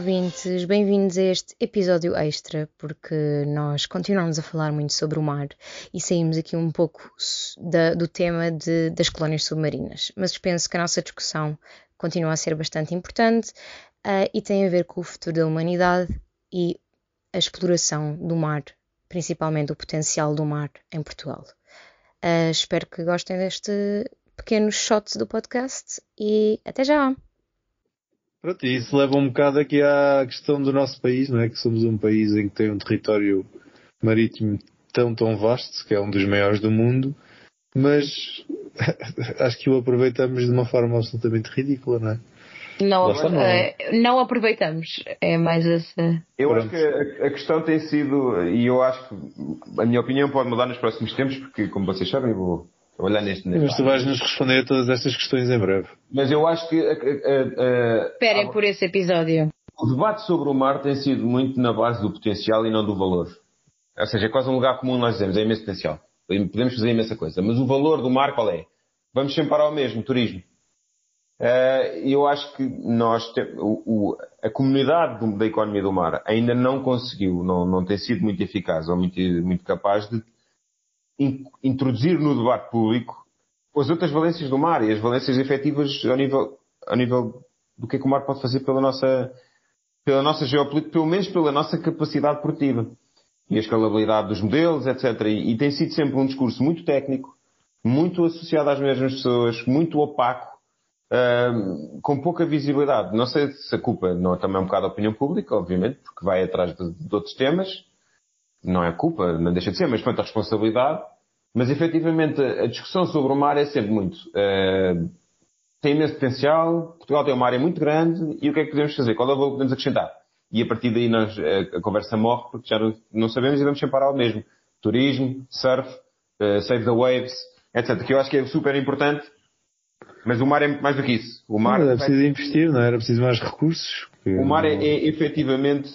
Ouvintes, bem-vindos a este episódio extra, porque nós continuamos a falar muito sobre o mar e saímos aqui um pouco da, do tema de, das colónias submarinas. Mas penso que a nossa discussão continua a ser bastante importante uh, e tem a ver com o futuro da humanidade e a exploração do mar, principalmente o potencial do mar em Portugal. Uh, espero que gostem deste pequeno shot do podcast e até já! Pronto, e isso leva um bocado aqui à questão do nosso país, não é? Que somos um país em que tem um território marítimo tão, tão vasto, que é um dos maiores do mundo, mas acho que o aproveitamos de uma forma absolutamente ridícula, não é? Não, não. É, não aproveitamos. É mais essa. Eu Pronto. acho que a, a, questão tem sido, e eu acho que a minha opinião pode mudar nos próximos tempos, porque, como vocês sabem, vou trabalhar neste. neste Mas tu vais nos responder a todas estas questões em breve. Mas eu acho que. Esperem por esse episódio. O debate sobre o mar tem sido muito na base do potencial e não do valor. Ou seja, é quase um lugar comum nós dizemos, é imenso potencial. Podemos fazer imensa coisa. Mas o valor do mar qual é? Vamos sempre para o mesmo, turismo. Uh, eu acho que nós, o, o, a comunidade da economia do mar ainda não conseguiu, não, não tem sido muito eficaz ou muito, muito capaz de in, introduzir no debate público as outras valências do mar e as valências efetivas ao nível, ao nível do que é que o mar pode fazer pela nossa, pela nossa geopolítica, pelo menos pela nossa capacidade produtiva e a escalabilidade dos modelos, etc. E, e tem sido sempre um discurso muito técnico, muito associado às mesmas pessoas, muito opaco, uh, com pouca visibilidade. Não sei se a culpa não é também um bocado a opinião pública, obviamente, porque vai atrás de, de outros temas. Não é culpa, não deixa de ser, mas quanto a responsabilidade. Mas efetivamente a discussão sobre o mar é sempre muito. Uh, tem imenso potencial, Portugal tem uma área muito grande e o que é que podemos fazer? Qual é o valor que podemos acrescentar? E a partir daí nós, a, a conversa morre porque já não sabemos e vamos sempre parar o mesmo. Turismo, surf, uh, save the waves, etc. Que eu acho que é super importante mas o mar é muito mais do que isso. O mar era preciso investir, não é? era preciso mais recursos. O mar é, é efetivamente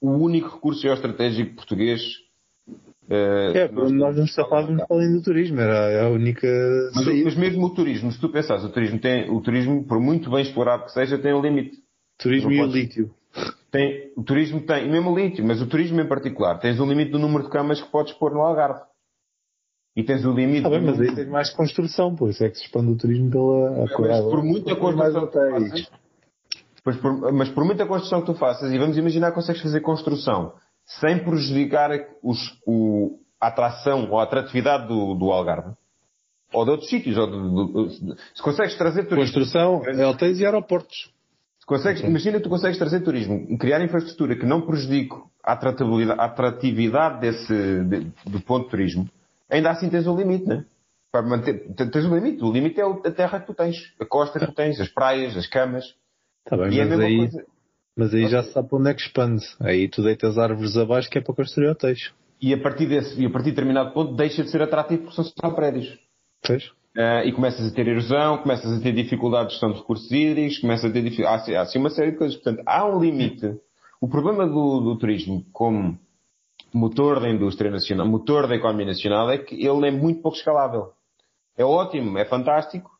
o único recurso geoestratégico português. Uh, é, nós, nós não estávamos além do turismo, era a única. Mas, mas, mesmo o turismo, se tu pensares, o turismo tem, o turismo, por muito bem explorado que seja, tem um limite. Turismo e o lítio. Tem, o turismo tem, mesmo o lítio, mas o turismo em particular, tens um limite do número de camas que podes pôr no Algarve. E tens o limite. Ah, bem, mas aí tens mais construção, por isso é que se expande o turismo pela. Mas, mas por muita construção faças, por, mas por muita construção que tu faças, e vamos imaginar que consegues fazer construção sem prejudicar os, o, a atração ou a atratividade do, do Algarve, ou de outros sítios, ou de, de, se consegues trazer turismo. Construção, hotéis e aeroportos. Se consegues, imagina que tu consegues trazer turismo criar infraestrutura que não prejudique a atratividade, a atratividade desse, de, do ponto de turismo, ainda assim tens um limite, né? Para manter, tens um limite. O limite é a terra que tu tens, a costa que tu tens, as praias, as camas. Tá bem, e é mas, é aí, coisa... mas aí já se sabe para onde é que expande. Aí tu deitas árvores abaixo que é para construir hotéis. E a partir desse, e a partir de determinado ponto deixa de ser atrativo porque são só prédios. Pois. Uh, e começas a ter erosão, começas a ter dificuldades de gestão de recursos hídricos, começas a ter dificuldades, há, há assim uma série de coisas. Portanto, há um limite. O problema do, do turismo, como motor da indústria nacional, motor da economia nacional, é que ele é muito pouco escalável. É ótimo, é fantástico,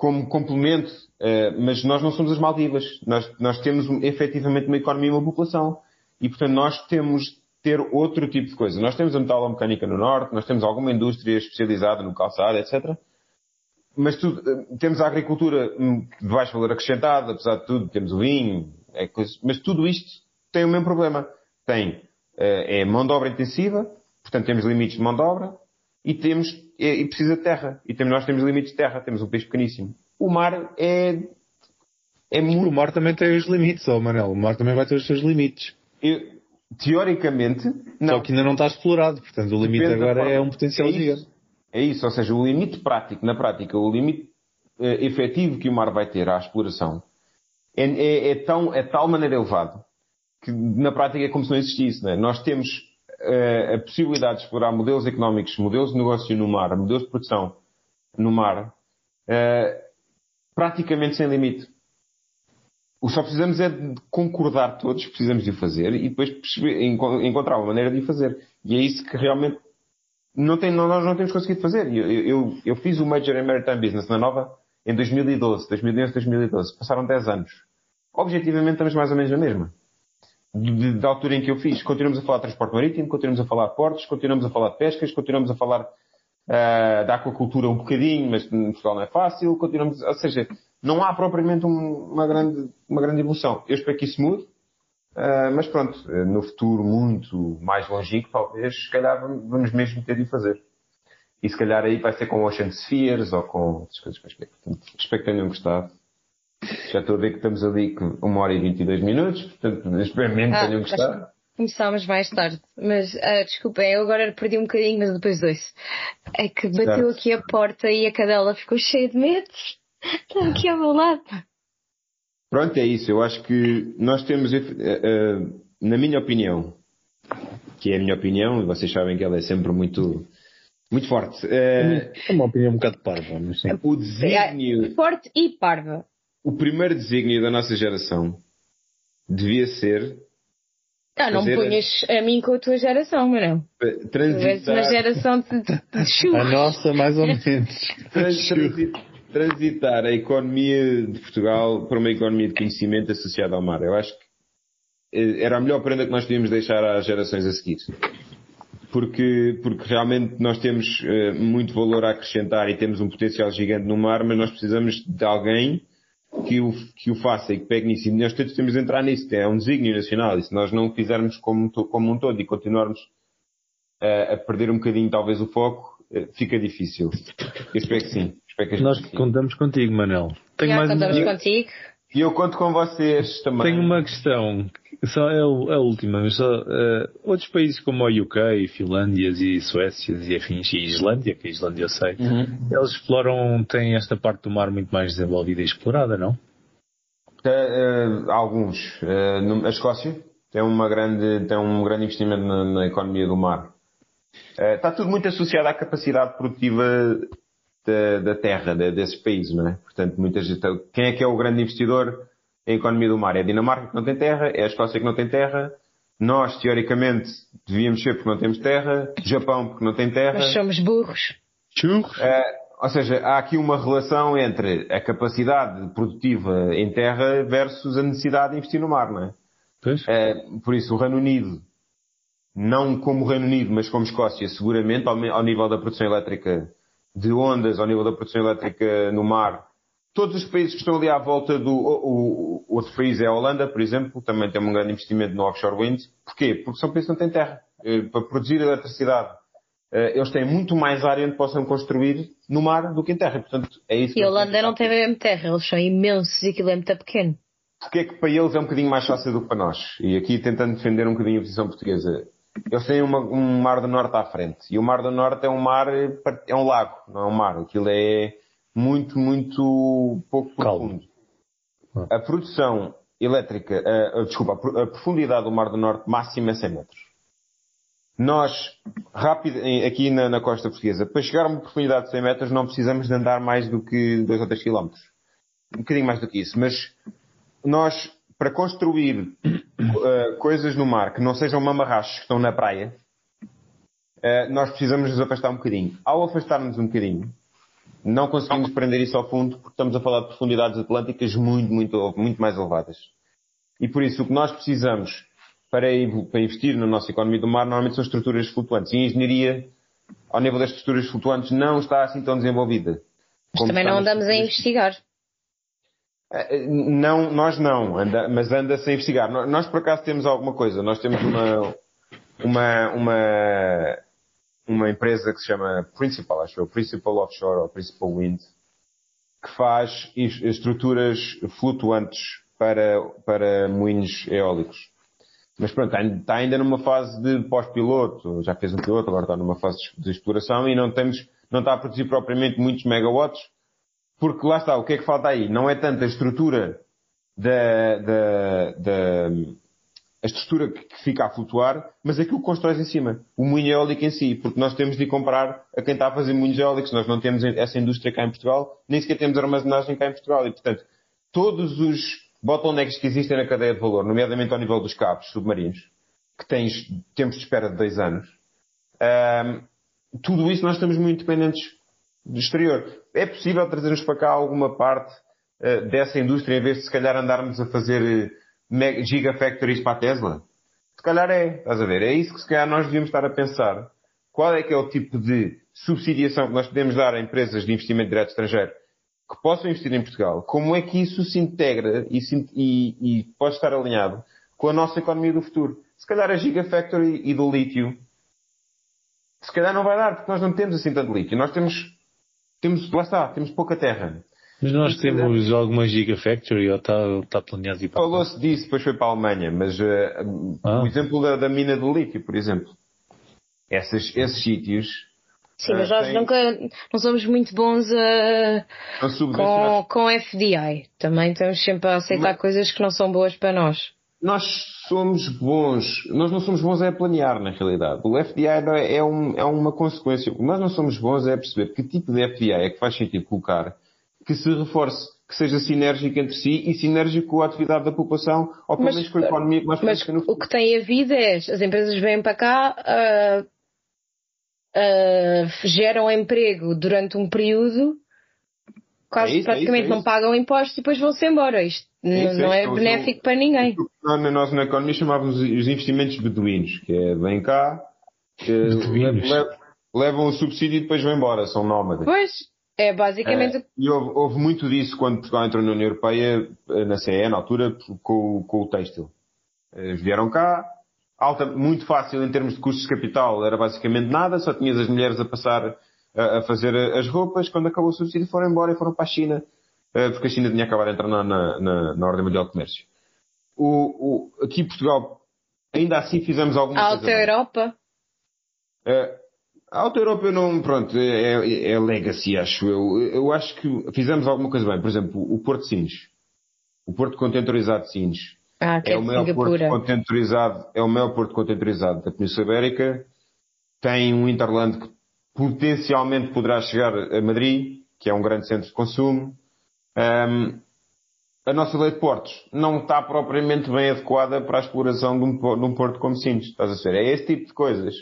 como complemento, eh, mas nós não somos as Maldivas. Nós, nós temos efetivamente uma economia e uma população. E, portanto, nós temos de ter outro tipo de coisa. Nós temos a metalomecânica no Norte, nós temos alguma indústria especializada no calçado, etc. Mas tudo, eh, temos a agricultura hum, de baixo valor acrescentado, apesar de tudo, temos o vinho, é coisa, mas tudo isto tem o mesmo problema. Tem eh, é mão de obra intensiva, portanto temos limites de mão de obra e temos e precisa de terra. E temos, nós temos limites de terra, temos um peixe pequeníssimo. O mar é é muito... O mar também tem os limites, ó oh Manel. O mar também vai ter os seus limites. Eu, teoricamente, não. Só que ainda não está explorado, portanto o limite Depende agora é um potencial é gigante. É isso, ou seja, o limite prático, na prática, o limite uh, efetivo que o mar vai ter à exploração é, é, é, tão, é tal maneira elevado que na prática é como se não existisse. Né? Nós temos uh, a possibilidade de explorar modelos económicos, modelos de negócio no mar, modelos de produção no mar, uh, praticamente sem limite. O só precisamos é de concordar todos, precisamos de o fazer e depois encontrar uma maneira de o fazer. E é isso que realmente não tem, não, nós não temos conseguido fazer. Eu, eu, eu, fiz o Major in Maritime Business na Nova em 2012, 2011, 2012. Passaram 10 anos objetivamente estamos mais ou menos na mesma. Da altura em que eu fiz, continuamos a falar de transporte marítimo, continuamos a falar de portos, continuamos a falar de pescas, continuamos a falar uh, da aquacultura um bocadinho, mas em Portugal não é fácil, continuamos, ou seja, não há propriamente um, uma, grande, uma grande evolução. Eu espero que isso mude, uh, mas pronto, no futuro muito mais longínquo, talvez, se calhar vamos mesmo ter de fazer. E se calhar aí vai ser com Ocean Spheres ou com outras coisas quaisquer. Portanto, espero que tenham gostado. Já estou a ver que estamos ali com uma hora e 22 minutos, portanto, espero mesmo que ah, tenham gostado. Começámos mais tarde, mas uh, desculpa, eu agora perdi um bocadinho, mas depois dois. É que bateu certo. aqui a porta e a cadela ficou cheia de medos. Está aqui ao meu lado. Pronto, é isso. Eu acho que nós temos, uh, uh, na minha opinião, que é a minha opinião, e vocês sabem que ela é sempre muito muito forte. É, é uma opinião um bocado parva, mas sim. O desígnio. É forte e parva. O primeiro desígnio da nossa geração devia ser. Ah, não me ponhas a... a... mim com a tua geração, mas não. Transitar. uma geração de, de A nossa, mais ou menos. Transitar a economia de Portugal para uma economia de conhecimento associada ao mar. Eu acho que eh, era a melhor prenda que nós podíamos deixar às gerações a seguir porque, porque realmente nós temos uh, muito valor a acrescentar e temos um potencial gigante no mar, mas nós precisamos de alguém que o, que o faça e que pegue nisso. E nós todos temos de entrar nisso, é um desígnio nacional. E se nós não o fizermos como, como um todo e continuarmos uh, a perder um bocadinho talvez o foco, uh, fica difícil. Eu espero que sim. Espero que nós contamos contigo, Manel. Tenho Já mais contamos uma... contigo. E eu conto com vocês também. Tenho uma questão, só é a última, mas só, uh, outros países como o UK, Finlândias e Suécias e afins, e Islândia, que a Islândia eu sei, uhum. eles exploram, têm esta parte do mar muito mais desenvolvida e explorada, não? Uh, uh, alguns. Uh, a Escócia tem, uma grande, tem um grande investimento na, na economia do mar. está tudo muito associado à capacidade produtiva da, da terra, de, desses países, não é? Portanto, muita gente, quem é que é o grande investidor em economia do mar? É a Dinamarca que não tem terra, é a Escócia que não tem terra, nós, teoricamente, devíamos ser porque não temos terra, Japão porque não tem terra. Nós somos burros. Churros. É, ou seja, há aqui uma relação entre a capacidade produtiva em terra versus a necessidade de investir no mar, não é? Pois. É, por isso, o Reino Unido, não como o Reino Unido, mas como Escócia, seguramente, ao, ao nível da produção elétrica de ondas ao nível da produção elétrica no mar. Todos os países que estão ali à volta do. O, o, outro país é a Holanda, por exemplo, também tem um grande investimento no offshore wind. Porquê? Porque são países que não têm terra. Eh, para produzir eletricidade, eh, eles têm muito mais área onde possam construir no mar do que em terra. Portanto, é isso e a Holanda não tem mesmo terra, eles são imensos e aquilo é muito pequeno. Porquê é que para eles é um bocadinho mais fácil do que para nós? E aqui tentando defender um bocadinho a posição portuguesa eles têm uma, um mar do norte à frente. E o mar do norte é um mar, é um lago, não é um mar. Aquilo é muito, muito pouco profundo. Ah. A produção elétrica, a, a, desculpa, a, profundidade do mar do norte máxima é 100 metros. Nós, rápido, aqui na, na, costa portuguesa, para chegar a uma profundidade de 100 metros não precisamos de andar mais do que 2 ou 3 quilómetros. Um bocadinho mais do que isso. Mas nós para construir uh, coisas no mar que não sejam mamarrachos que estão na praia, uh, nós precisamos nos afastar um bocadinho. Ao afastarmos um bocadinho, não conseguimos prender isso ao fundo porque estamos a falar de profundidades atlânticas muito, muito, muito mais elevadas. E por isso o que nós precisamos para, para investir na nossa economia do mar normalmente são estruturas flutuantes. E a engenharia, ao nível das estruturas flutuantes, não está assim tão desenvolvida. Mas também não andamos a investigar. Eh, não, nós não, anda, mas anda-se a investigar. Nós por acaso temos alguma coisa. Nós temos uma, uma, uma, uma empresa que se chama Principal, acho o Principal Offshore ou Principal Wind, que faz estruturas flutuantes para, para moinhos eólicos. Mas pronto, está ainda numa fase de pós-piloto, já fez um piloto, agora está numa fase de exploração e não temos, não está a produzir propriamente muitos megawatts, porque lá está, o que é que falta aí? Não é tanto a estrutura da, da, da a estrutura que fica a flutuar, mas aquilo que constróis em cima. O moinho eólico em si, porque nós temos de comprar a quem está a fazer moinhos eólicos. Nós não temos essa indústria cá em Portugal, nem sequer temos armazenagem cá em Portugal. E, portanto, todos os bottlenecks que existem na cadeia de valor, nomeadamente ao nível dos cabos submarinos, que tens tempos de espera de dois anos, tudo isso nós estamos muito dependentes do exterior. É possível trazermos para cá alguma parte uh, dessa indústria em vez de se calhar andarmos a fazer gigafactories para a Tesla? Se calhar é, estás a ver? É isso que se calhar nós devíamos estar a pensar. Qual é que é o tipo de subsidiação que nós podemos dar a empresas de investimento direto estrangeiro que possam investir em Portugal? Como é que isso se integra e, se, e, e pode estar alinhado com a nossa economia do futuro? Se calhar a Gigafactory e do lítio, se calhar não vai dar, porque nós não temos assim tanto lítio. Nós temos, temos, lá está, temos pouca terra. Mas nós e temos alguma Gigafactory ou está, está planeado ir para Falou-se disso, depois foi para a Alemanha, mas uh, ah. o exemplo da, da, mina do lítio, por exemplo. Essas, esses sítios. Sim, mas uh, nós têm... nunca não somos muito bons a, com, com FDI. Também estamos sempre a aceitar mas... coisas que não são boas para nós. Nós somos bons, nós não somos bons é planear na realidade. O FDI é, é, um, é uma consequência. O que nós não somos bons é perceber que tipo de FDI é que faz sentido colocar que se reforce, que seja sinérgico entre si e sinérgico com a atividade da população, ou pelo menos com a economia que nós Mas no o que tem havido é, as empresas vêm para cá, uh, uh, geram emprego durante um período, quase é isso, praticamente é isso, é não pagam impostos e depois vão-se embora. Isto é não é, benéfico para ninguém. Nós na economia chamávamos os investimentos beduínos, que é vem cá, levam, levam o subsídio e depois vão embora, são nómadas. Pois, é basicamente. É, e houve, houve, muito disso quando Portugal entrou na União Europeia, eh, na CE, na altura, com, com o têxtil. Eles vieram cá, alta, muito fácil em termos de custos de capital, era basicamente nada, só tinhas as mulheres a passar a, a fazer as roupas, quando acabou o subsídio foram embora e foram para a China, eh, porque a China tinha acabado de entrar na, na, na Ordem Mundial de Comércio. O, o, aqui em Portugal, ainda assim fizemos alguma Alta coisa. Alta Europa? Uh, a Alta Europa eu não, pronto, é, é, é, legacy, acho eu. Eu acho que fizemos alguma coisa bem. Por exemplo, o Porto de Sines. O Porto Contentorizado de Sines. Ah, que é, é o maior Porto contentorizado, é o maior porto contentorizado da Península Ibérica. Tem um Interland que potencialmente poderá chegar a Madrid, que é um grande centro de consumo. Um, a nossa lei de portos não está propriamente bem adequada para a exploração de um, de um porto como Sines. Estás a ver? É esse tipo de coisas.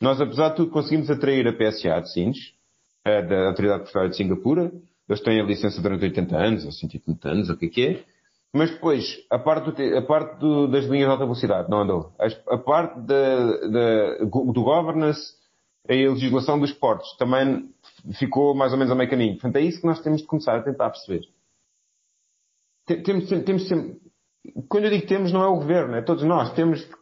Nós, apesar de tudo, conseguimos atrair a PSA de Sines, da Autoridade Portuária de Singapura. Eles têm a licença durante 80 anos, ou 180 anos, ou o que é que é. Mas depois, a parte, do, a parte do, das linhas de alta velocidade não andou. A, parte da, da, do governance, a legislação dos portos também ficou mais ou menos a meio caminho. Portanto, é isso que nós temos de começar a tentar perceber. Temos, temos sempre, quando eu digo temos, não é o governo, é todos nós. Temos de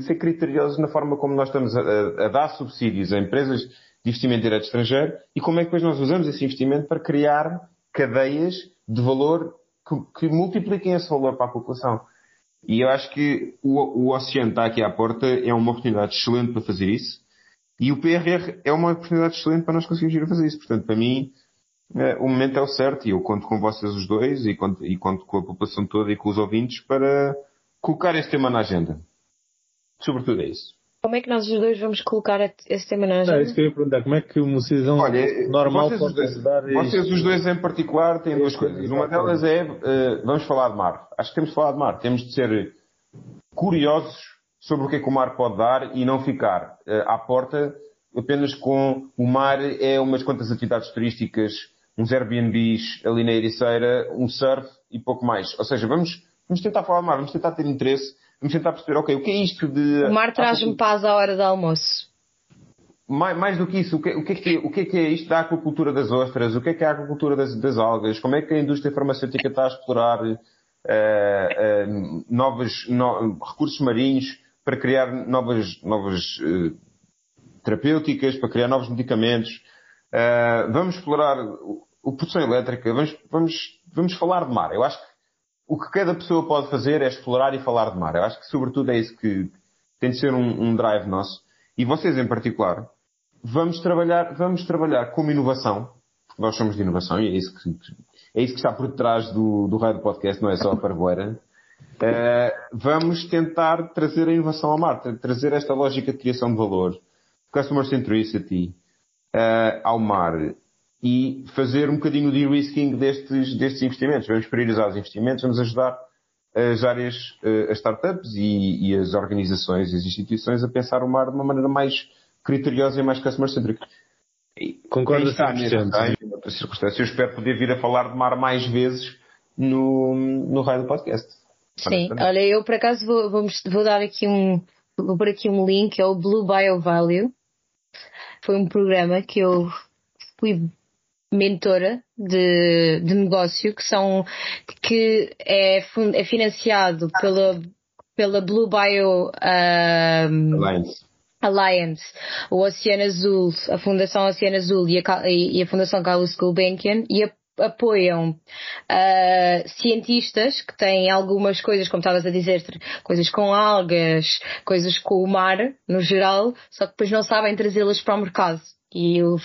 ser criteriosos na forma como nós estamos a, a, dar subsídios a empresas de investimento direto estrangeiro e como é que depois nós usamos esse investimento para criar cadeias de valor que, que multipliquem esse valor para a população. E eu acho que o, o oceano está aqui à porta, é uma oportunidade excelente para fazer isso. E o PRR é uma oportunidade excelente para nós conseguirmos ir a fazer isso. Portanto, para mim, é, o momento é o certo e eu conto com vocês os dois e conto, e conto com a população toda e com os ouvintes para colocar este tema na agenda. Sobretudo é isso. Como é que nós os dois vamos colocar esse tema na agenda? É isso que eu ia perguntar. Como é que um cidadão Olha, normal vocês pode ajudar Vocês os dois em particular têm duas coisas. Uma delas é, uh, vamos falar de mar. Acho que temos de falar de mar. Temos de ser curiosos sobre o que é que o mar pode dar e não ficar uh, à porta apenas com o mar é umas quantas atividades turísticas, uns Airbnbs ali na Ericeira, um surf e pouco mais. Ou seja, vamos, vamos tentar falar de mar, vamos tentar ter interesse vamos tentar perceber, ok, o que é isto de. O mar traz-me paz à hora do almoço. Mais, mais do que isso, o que, o, que é que, o que é que é isto da aquacultura das ostras? O que é que é a aquacultura das, das algas? Como é que a indústria farmacêutica está a explorar uh, uh, novos no, recursos marinhos para criar novas, novas uh, terapêuticas, para criar novos medicamentos? vamos explorar a produção elétrica, vamos, vamos, vamos falar de mar. Eu acho que o que cada pessoa pode fazer é explorar e falar de mar. Eu acho que, sobretudo, é isso que tem de ser um, um drive nosso. E vocês, em particular, vamos trabalhar, vamos trabalhar como inovação, nós somos de inovação e é isso que, é isso que está por detrás do, do raio do podcast, não é só a parvoeira. Uh, vamos tentar trazer a inovação ao mar, trazer esta lógica de criação de valor, customer centricity, uh, ao mar e fazer um bocadinho de de-risking destes, destes investimentos. Vamos priorizar os investimentos, vamos ajudar as áreas, eh, as startups e, e as organizações, as instituições a pensar o mar de uma maneira mais criteriosa e mais customer-centric. Concordo 100%. circunstância, eu espero poder vir a falar de mar mais vezes no, no raio do podcast. Sim, olha, eu por acaso vou, vou, vou dar aqui um, vou pôr aqui um link, é o Blue Bio Value. Foi um programa que eu fui mentora de, de negócio que são que é, é financiado pela pela Blue Bio um, Alliance. Alliance, o Oceano Azul, a Fundação Oceano Azul e a, e a Fundação Carlos Gulbenkian e a, apoiam uh, cientistas que têm algumas coisas, como estavas a dizer, coisas com algas, coisas com o mar no geral, só que depois não sabem trazê-las para o mercado. E uh,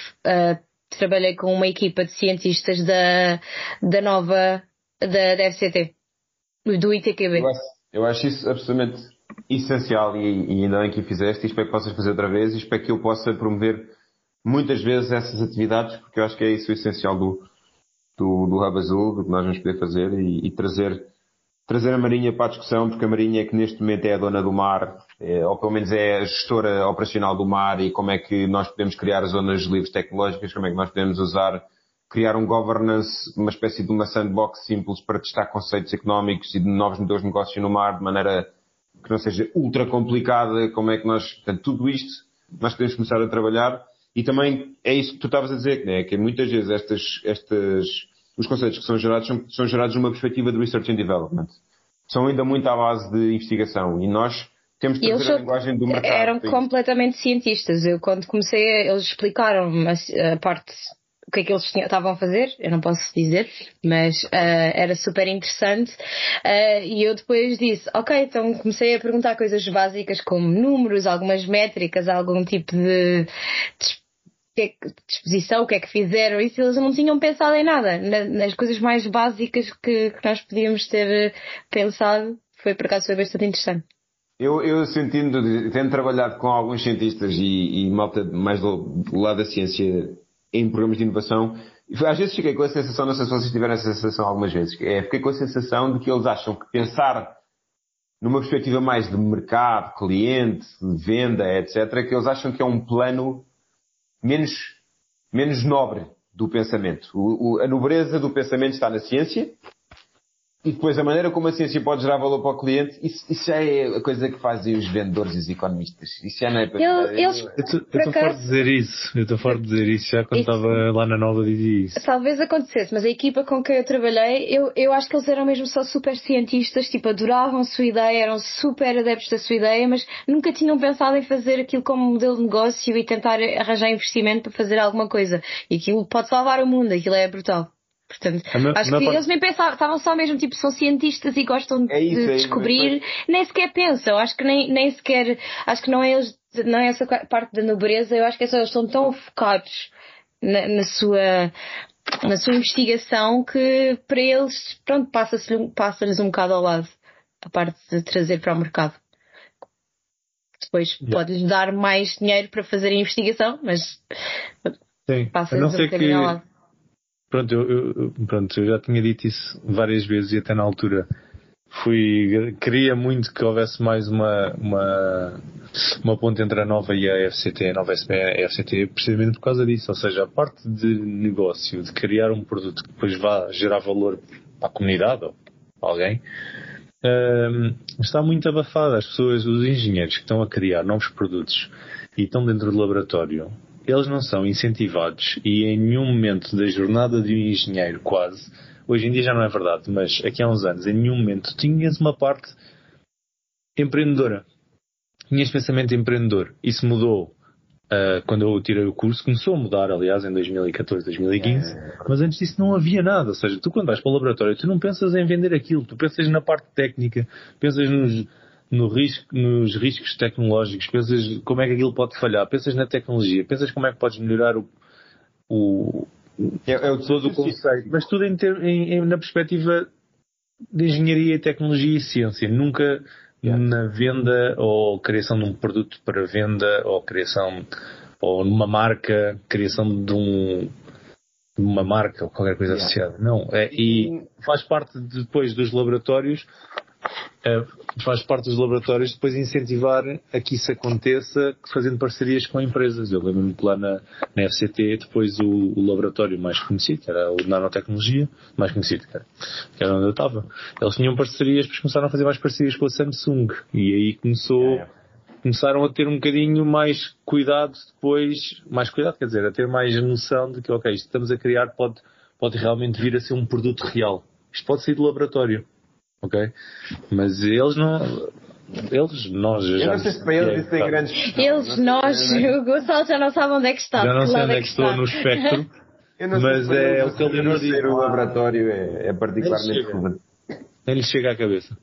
trabalhei com uma equipa de cientistas da, da nova, da, da FCT, do ITQB. Eu acho, eu acho isso absolutamente essencial e, e ainda bem que fizeste e espero que possas fazer outra vez e espero que eu possa promover muitas vezes essas atividades porque eu acho que é isso o essencial do, do, do Hub Azul, do que nós vamos poder fazer e, e trazer, trazer a Marinha para a discussão porque a Marinha é que neste momento é a dona do mar ou pelo menos é a gestora operacional do mar e como é que nós podemos criar zonas livres tecnológicas, como é que nós podemos usar criar um governance, uma espécie de uma sandbox simples para testar conceitos económicos e de novos modelos de negócio no mar de maneira que não seja ultra complicada, como é que nós, portanto, tudo isto nós podemos começar a trabalhar e também é isso que tu estavas a dizer, né? que muitas vezes estas, estas, os conceitos que são gerados são, são gerados numa perspectiva de research and development. São ainda muito à base de investigação e nós temos trazer a linguagem do mercado. Eram completamente cientistas. Eu quando comecei, eles explicaram a, a parte o que é que eles estavam a fazer, eu não posso dizer, mas uh, era super interessante. Uh, e eu depois disse, ok, então comecei a perguntar coisas básicas como números, algumas métricas, algum tipo de, de disposição, o que é que fizeram, e se eles não tinham pensado em nada, nas coisas mais básicas que, que nós podíamos ter pensado, foi por acaso foi bastante interessante. Eu, eu sentindo, tendo trabalhado com alguns cientistas e, e malta mais do, do lado da ciência em programas de inovação. Às vezes fiquei com a sensação, não sei se vocês tiveram essa sensação algumas vezes, é, fiquei com a sensação de que eles acham que pensar numa perspectiva mais de mercado, cliente, venda, etc., que eles acham que é um plano menos, menos nobre do pensamento. O, o, a nobreza do pensamento está na ciência, e depois a maneira como a ciência pode gerar valor para o cliente, isso, isso já é a coisa que fazem os vendedores e os economistas. Isso já não é para eu, eles, Eu estou fora de dizer isso. Eu estou fora de dizer isso. Já quando estava lá na Nova dizia isso. Talvez acontecesse, mas a equipa com quem eu trabalhei, eu, eu acho que eles eram mesmo só super cientistas, tipo, adoravam a sua ideia, eram super adeptos da sua ideia, mas nunca tinham pensado em fazer aquilo como modelo de negócio e tentar arranjar investimento para fazer alguma coisa. E aquilo pode salvar o mundo, aquilo é brutal. Portanto, acho que eles nem pensavam, estavam só mesmo tipo, são cientistas e gostam é isso, de é descobrir, nem sequer pensam, acho que nem, nem sequer, acho que não é eles, não é essa parte da nobreza, eu acho que é só eles estão tão focados na, na sua, na sua investigação que para eles, pronto, passa-lhes passa um bocado ao lado a parte de trazer para o mercado. Depois yeah. pode-lhes dar mais dinheiro para fazer a investigação, mas passa-lhes um bocadinho que... ao lado Pronto eu, eu, pronto, eu já tinha dito isso várias vezes e até na altura fui, queria muito que houvesse mais uma, uma, uma ponte entre a nova e a FCT, a nova SBE e a FCT, precisamente por causa disso. Ou seja, a parte de negócio, de criar um produto que depois vá gerar valor para a comunidade ou para alguém, um, está muito abafada. As pessoas, os engenheiros que estão a criar novos produtos e estão dentro do laboratório, eles não são incentivados e em nenhum momento da jornada de um engenheiro, quase, hoje em dia já não é verdade, mas aqui há uns anos, em nenhum momento tinhas uma parte empreendedora. Tinhas pensamento empreendedor. Isso mudou uh, quando eu tirei o curso, começou a mudar, aliás, em 2014, 2015, é. mas antes disso não havia nada. Ou seja, tu quando vais para o laboratório, tu não pensas em vender aquilo, tu pensas na parte técnica, pensas nos no risco, nos riscos tecnológicos, pensas como é que aquilo pode falhar, pensas na tecnologia, pensas como é que podes melhorar o, o, é, é o todo o conceito. Mas tudo em ter, em, em, na perspectiva de engenharia, tecnologia e ciência. Nunca yeah. na venda ou criação de um produto para venda ou criação ou numa marca, criação de um de uma marca ou qualquer coisa yeah. associada. Não, é, e faz parte depois dos laboratórios faz parte dos laboratórios depois incentivar a que isso aconteça fazendo parcerias com empresas. Eu lembro-me que lá na, na FCT, depois o, o, laboratório mais conhecido, que era o de nanotecnologia, mais conhecido, que era, que era onde eu estava, eles tinham parcerias, depois começaram a fazer mais parcerias com a Samsung. E aí começou. É começaram a ter um bocadinho mais cuidado depois, mais cuidado, quer dizer, a ter mais noção de que, ok, isto que estamos a criar pode, pode realmente vir a ser um produto real. Isto pode sair do laboratório, ok? Mas eles não, eles, nós já. Eu não sei se para eles isso tem grandes. Eles, nós, o Gonçalo já não sabe onde é que está. Já não sei onde é que estou no espectro. mas é o que ele não diz. O laboratório é, é particularmente relevante. Nem lhe chega à cabeça.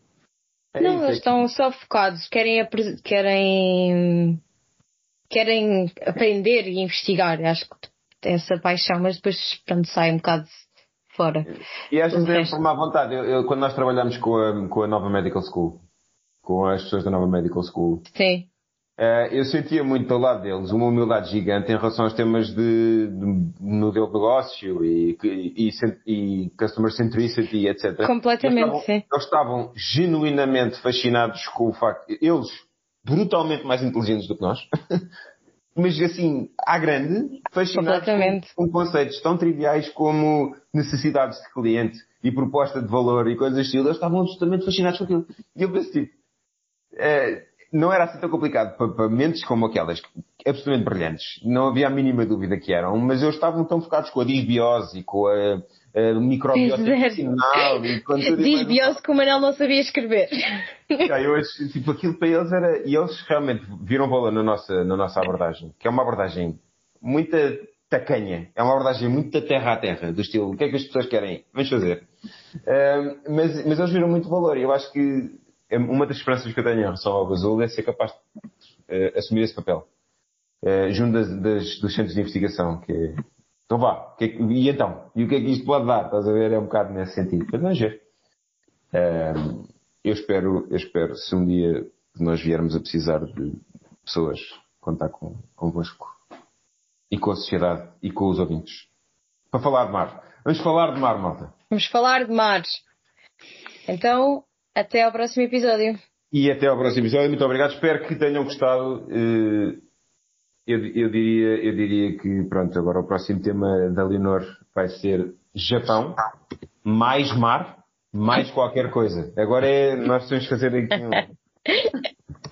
É não, eles estão só focados, querem, querem, querem aprender e investigar. Acho que tem essa paixão, mas depois pronto, sai um bocado fora. E acho que devem formar vontade. Eu, eu, quando nós trabalhamos com a, com a nova Medical School, com as pessoas da nova Medical School, Sim. Uh, eu sentia muito do lado deles uma humildade gigante em relação aos temas de, de modelo de negócio e, e, e, customer centricity, etc. Completamente, eles estavam, sim. Eles estavam genuinamente fascinados com o facto, eles brutalmente mais inteligentes do que nós, mas assim, à grande, fascinados com, com, conceitos tão triviais como necessidades de cliente e proposta de valor e coisas assim, eles estavam absolutamente fascinados com aquilo. E eu pensei, tipo, uh, não era assim tão complicado para, para, mentes como aquelas, absolutamente brilhantes. Não havia a mínima dúvida que eram, mas eles estavam tão focados com a disbiose e com a, a microbiota intestinal. disbiose que o Manel não sabia escrever. Já, eu tipo, aquilo para eles era, e eles realmente viram valor na nossa, na nossa abordagem, que é uma abordagem muito tacanha, é uma abordagem muito da terra a terra, do estilo, o que é que as pessoas querem? Vamos fazer. Uh, mas, mas eles viram muito valor e eu acho que é uma das esperanças que eu tenho em relação ao Azul é ser capaz de uh, assumir esse papel. Uh, junto das, das, dos centros de investigação, que é, então vá, é, e então? E o que é que isto pode dar? Estás a ver? É um bocado nesse sentido. Mas vamos ver. Uh, eu espero, eu espero, se um dia nós viermos a precisar de pessoas, contar com, convosco. E com a sociedade e com os ouvintes. Para falar de mar. Vamos falar de mar, malta. Vamos falar de mar. Então, até ao próximo episódio. E até ao próximo episódio. Muito obrigado. Espero que tenham gostado. Eh, eu, eu, diria, eu diria que, pronto, agora o próximo tema da Leonor vai ser Japão, mais mar, mais qualquer coisa. Agora é, nós temos que fazer aqui um...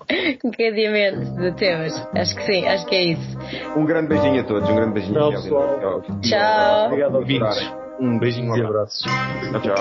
encadeamento de temas. Acho que sim, acho que é isso. Um grande beijinho a todos, um grande beijinho. Tchau, pessoal. Tchau. Obrigado, ouvintes. Um beijinho e abraços. Tchau, tchau.